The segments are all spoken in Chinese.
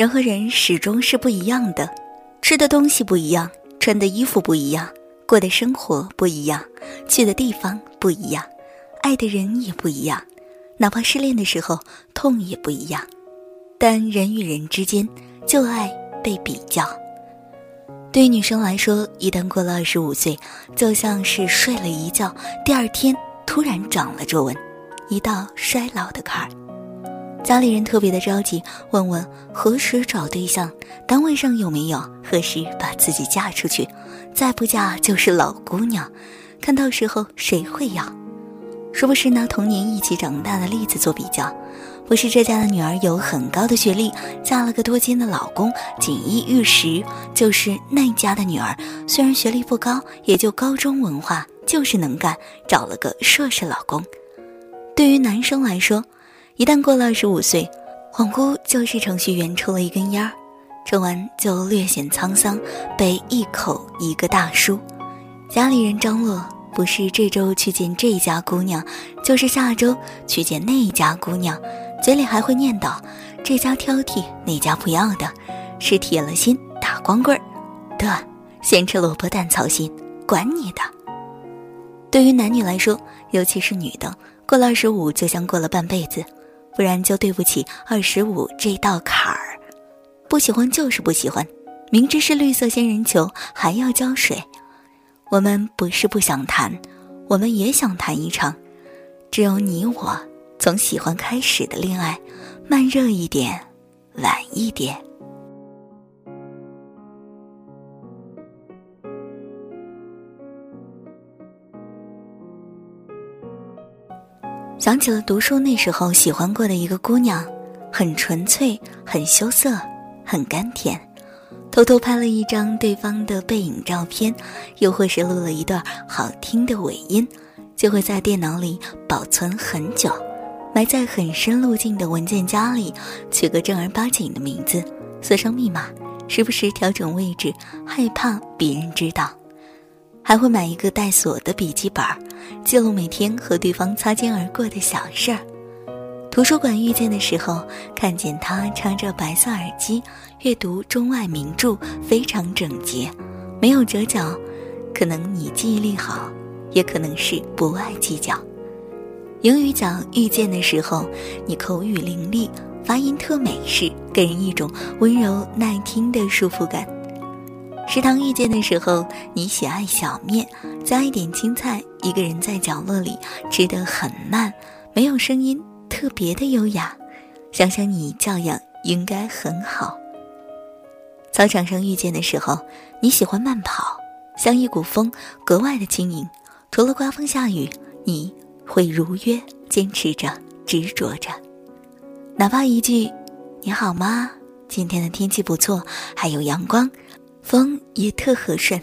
人和人始终是不一样的，吃的东西不一样，穿的衣服不一样，过的生活不一样，去的地方不一样，爱的人也不一样，哪怕失恋的时候痛也不一样。但人与人之间就爱被比较。对于女生来说，一旦过了二十五岁，就像是睡了一觉，第二天突然长了皱纹，一道衰老的坎儿。家里人特别的着急，问问何时找对象，单位上有没有，何时把自己嫁出去，再不嫁就是老姑娘，看到时候谁会要？是不是拿童年一起长大的例子做比较？不是这家的女儿有很高的学历，嫁了个多金的老公，锦衣玉食；就是那家的女儿，虽然学历不高，也就高中文化，就是能干，找了个硕士老公。对于男生来说，一旦过了二十五岁，恍惚就是程序员抽了一根烟儿，抽完就略显沧桑，被一口一个大叔。家里人张罗。不是这周去见这家姑娘，就是下周去见那家姑娘，嘴里还会念叨这家挑剔，那家不要的，是铁了心打光棍儿，得先吃萝卜淡操心，管你的。对于男女来说，尤其是女的，过了二十五就像过了半辈子，不然就对不起二十五这道坎儿。不喜欢就是不喜欢，明知是绿色仙人球还要浇水。我们不是不想谈，我们也想谈一场，只有你我从喜欢开始的恋爱，慢热一点，晚一点。想起了读书那时候喜欢过的一个姑娘，很纯粹，很羞涩，很甘甜。偷偷拍了一张对方的背影照片，又或是录了一段好听的尾音，就会在电脑里保存很久，埋在很深路径的文件夹里，取个正儿八经的名字，锁上密码，时不时调整位置，害怕别人知道。还会买一个带锁的笔记本，记录每天和对方擦肩而过的小事儿。图书馆遇见的时候，看见他插着白色耳机，阅读中外名著，非常整洁，没有折角。可能你记忆力好，也可能是不爱计较。英语角遇见的时候，你口语伶俐，发音特美式，给人一种温柔耐听的舒服感。食堂遇见的时候，你喜爱小面，加一点青菜，一个人在角落里吃得很慢，没有声音。特别的优雅，想想你教养应该很好。操场上遇见的时候，你喜欢慢跑，像一股风，格外的轻盈。除了刮风下雨，你会如约坚持着，执着着。哪怕一句“你好吗？今天的天气不错，还有阳光，风也特和顺”，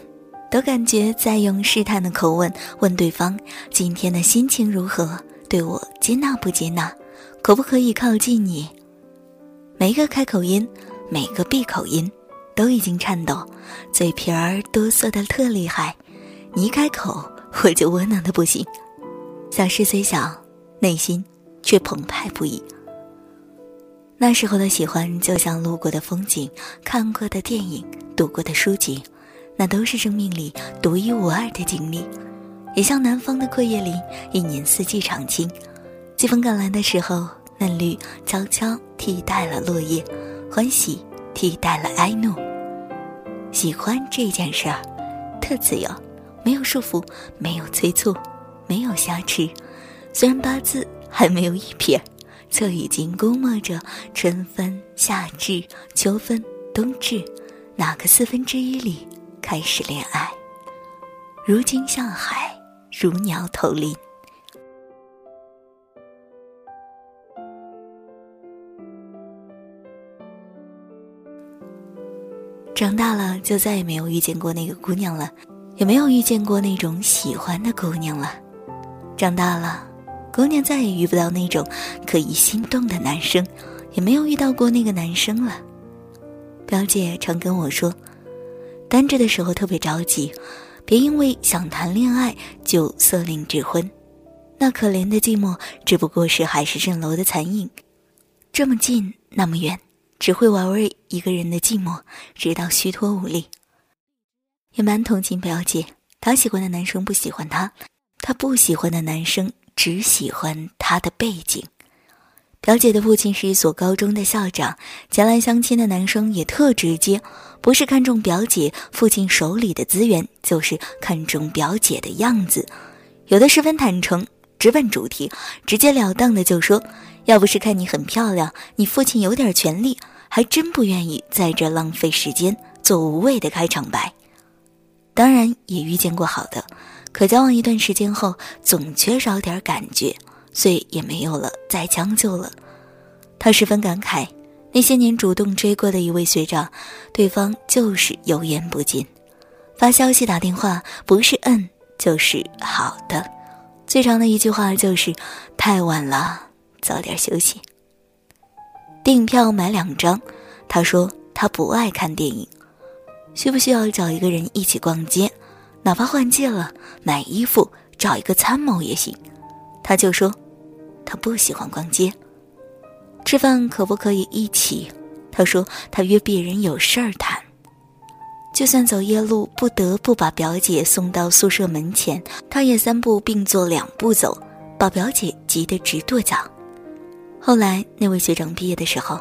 都感觉在用试探的口吻问对方今天的心情如何。对我接纳不接纳，可不可以靠近你？每个开口音，每个闭口音，都已经颤抖，嘴皮儿哆嗦的特厉害。你一开口，我就窝囊的不行。小事虽小，内心却澎湃不已。那时候的喜欢，就像路过的风景、看过的电影、读过的书籍，那都是生命里独一无二的经历。也像南方的阔叶林，一年四季常青。季风赶来的时候，嫩绿悄悄替代了落叶，欢喜替代了哀怒。喜欢这件事儿，特自由，没有束缚，没有催促，没有瑕疵。虽然八字还没有一撇，就已经估摸着春分、夏至、秋分、冬至哪个四分之一里开始恋爱。如今向海。如鸟投林。长大了，就再也没有遇见过那个姑娘了，也没有遇见过那种喜欢的姑娘了。长大了，姑娘再也遇不到那种可以心动的男生，也没有遇到过那个男生了。表姐常跟我说，单着的时候特别着急。别因为想谈恋爱就色令智昏，那可怜的寂寞只不过是海市蜃楼的残影，这么近那么远，只会玩味一个人的寂寞，直到虚脱无力。也蛮同情表姐，她喜欢的男生不喜欢她，她不喜欢的男生只喜欢她的背景。表姐的父亲是一所高中的校长，前来相亲的男生也特直接，不是看中表姐父亲手里的资源，就是看中表姐的样子，有的十分坦诚，直奔主题，直截了当的就说：“要不是看你很漂亮，你父亲有点权利，还真不愿意在这浪费时间做无谓的开场白。”当然也遇见过好的，可交往一段时间后，总缺少点感觉。所以也没有了再将就了，他十分感慨，那些年主动追过的一位学长，对方就是油盐不进，发消息打电话不是嗯就是好的，最长的一句话就是太晚了，早点休息。电影票买两张，他说他不爱看电影，需不需要找一个人一起逛街，哪怕换季了买衣服找一个参谋也行，他就说。他不喜欢逛街，吃饭可不可以一起？他说他约别人有事儿谈。就算走夜路不得不把表姐送到宿舍门前，他也三步并作两步走，把表姐急得直跺脚。后来那位学长毕业的时候，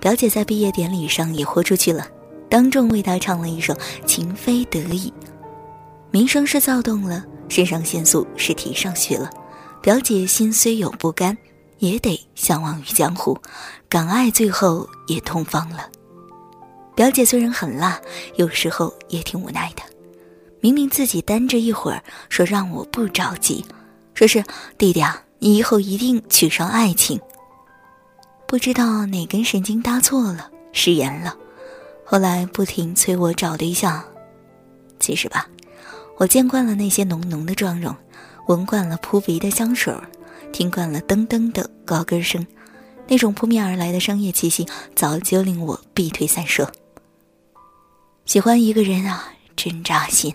表姐在毕业典礼上也豁出去了，当众为他唱了一首《情非得已》，名声是躁动了，肾上腺素是提上去了。表姐心虽有不甘，也得相忘于江湖，敢爱最后也同方了。表姐虽然很辣，有时候也挺无奈的。明明自己单着一会儿，说让我不着急，说是弟弟啊，你以后一定娶上爱情。不知道哪根神经搭错了，食言了。后来不停催我找对象。其实吧，我见惯了那些浓浓的妆容。闻惯了扑鼻的香水儿，听惯了噔噔的高跟声，那种扑面而来的商业气息早就令我避退三舍。喜欢一个人啊，真扎心；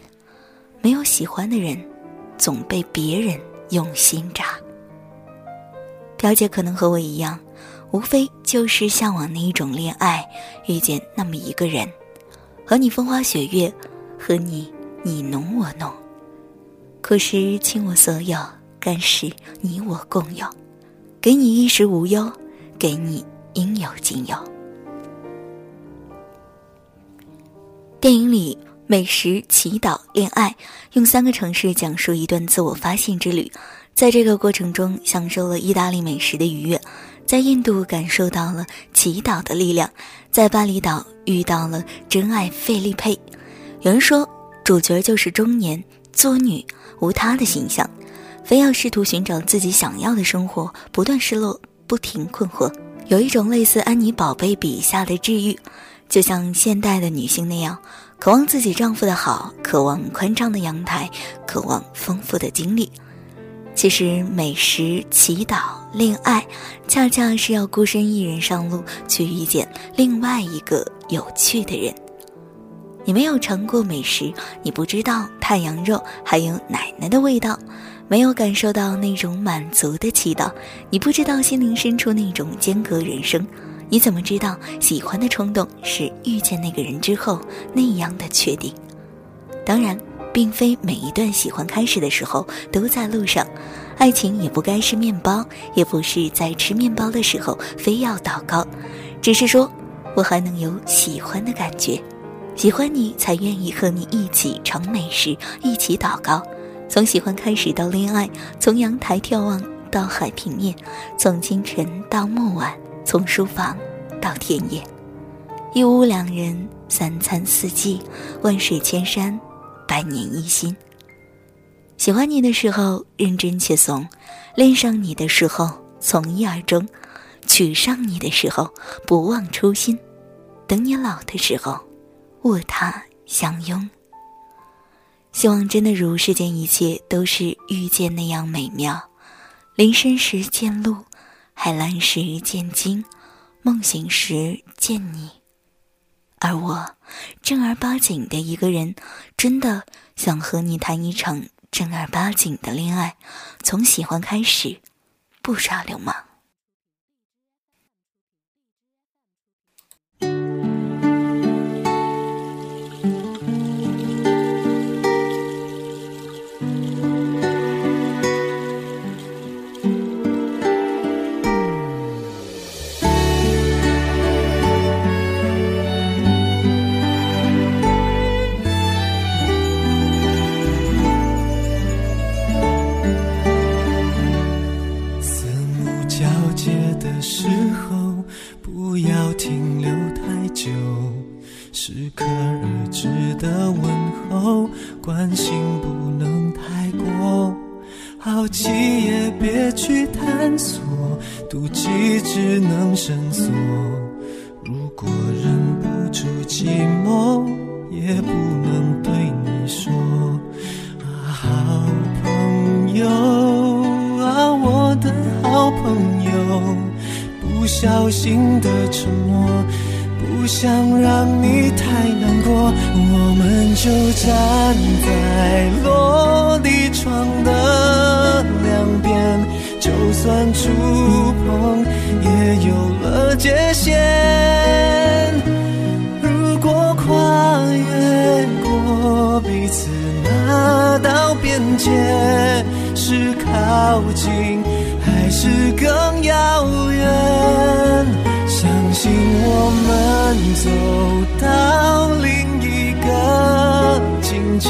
没有喜欢的人，总被别人用心扎。表姐可能和我一样，无非就是向往那一种恋爱，遇见那么一个人，和你风花雪月，和你你侬我侬。可是倾我所有，干是你我共有，给你衣食无忧，给你应有尽有。电影里，美食、祈祷、恋爱，用三个城市讲述一段自我发现之旅。在这个过程中，享受了意大利美食的愉悦，在印度感受到了祈祷的力量，在巴厘岛遇到了真爱费利佩。有人说，主角就是中年作女。无他的形象，非要试图寻找自己想要的生活，不断失落，不停困惑。有一种类似安妮宝贝笔下的治愈，就像现代的女性那样，渴望自己丈夫的好，渴望宽敞的阳台，渴望丰富的经历。其实，美食、祈祷、恋爱，恰恰是要孤身一人上路，去遇见另外一个有趣的人。你没有尝过美食，你不知道太阳肉还有奶奶的味道；没有感受到那种满足的祈祷，你不知道心灵深处那种间隔人生。你怎么知道喜欢的冲动是遇见那个人之后那样的确定？当然，并非每一段喜欢开始的时候都在路上。爱情也不该是面包，也不是在吃面包的时候非要祷告，只是说我还能有喜欢的感觉。喜欢你，才愿意和你一起尝美食，一起祷告。从喜欢开始到恋爱，从阳台眺望到海平面，从清晨到暮晚，从书房到田野，一屋两人，三餐四季，万水千山，百年一心。喜欢你的时候认真且怂，恋上你的时候从一而终，娶上你的时候不忘初心，等你老的时候。卧榻相拥，希望真的如世间一切都是遇见那样美妙。林深时见鹿，海蓝时见鲸，梦醒时见你。而我正儿八经的一个人，真的想和你谈一场正儿八经的恋爱，从喜欢开始，不耍流氓。寂寞，也不能对你说。啊，好朋友啊，我的好朋友，不小心的沉默。不想让你太难过，我们就站在落地窗的两边，就算触碰也有了界限。界，是靠近还是更遥远？相信我们走到另一个境界，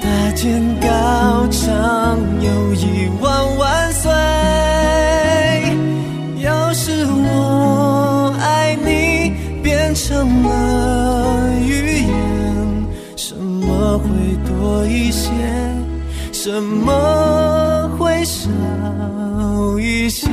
搭建高唱，友谊万万岁。要是我爱你变成了语言，什么会多一些？怎么会少一些。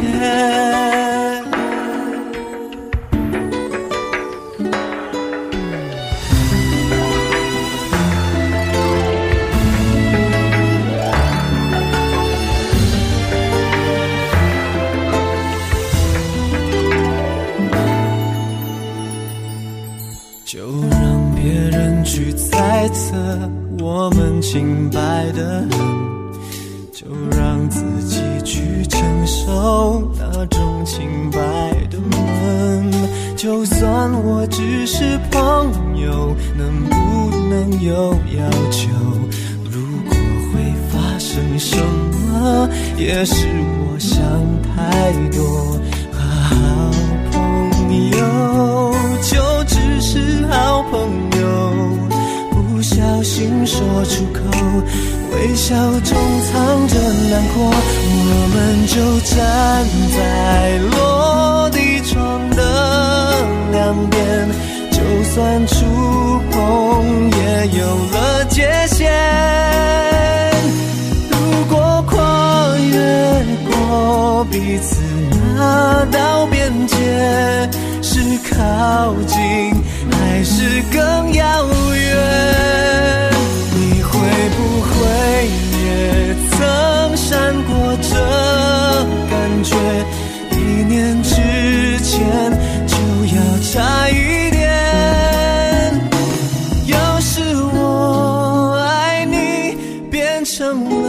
就让别人去猜测我们清白的有要求？如果会发生什么，也是我想太多。好朋友，就只是好朋友。不小心说出口，微笑中藏着难过。我们就站在落地窗的两边，算触碰也有了界限。如果跨越过彼此那道边界，是靠近还是更变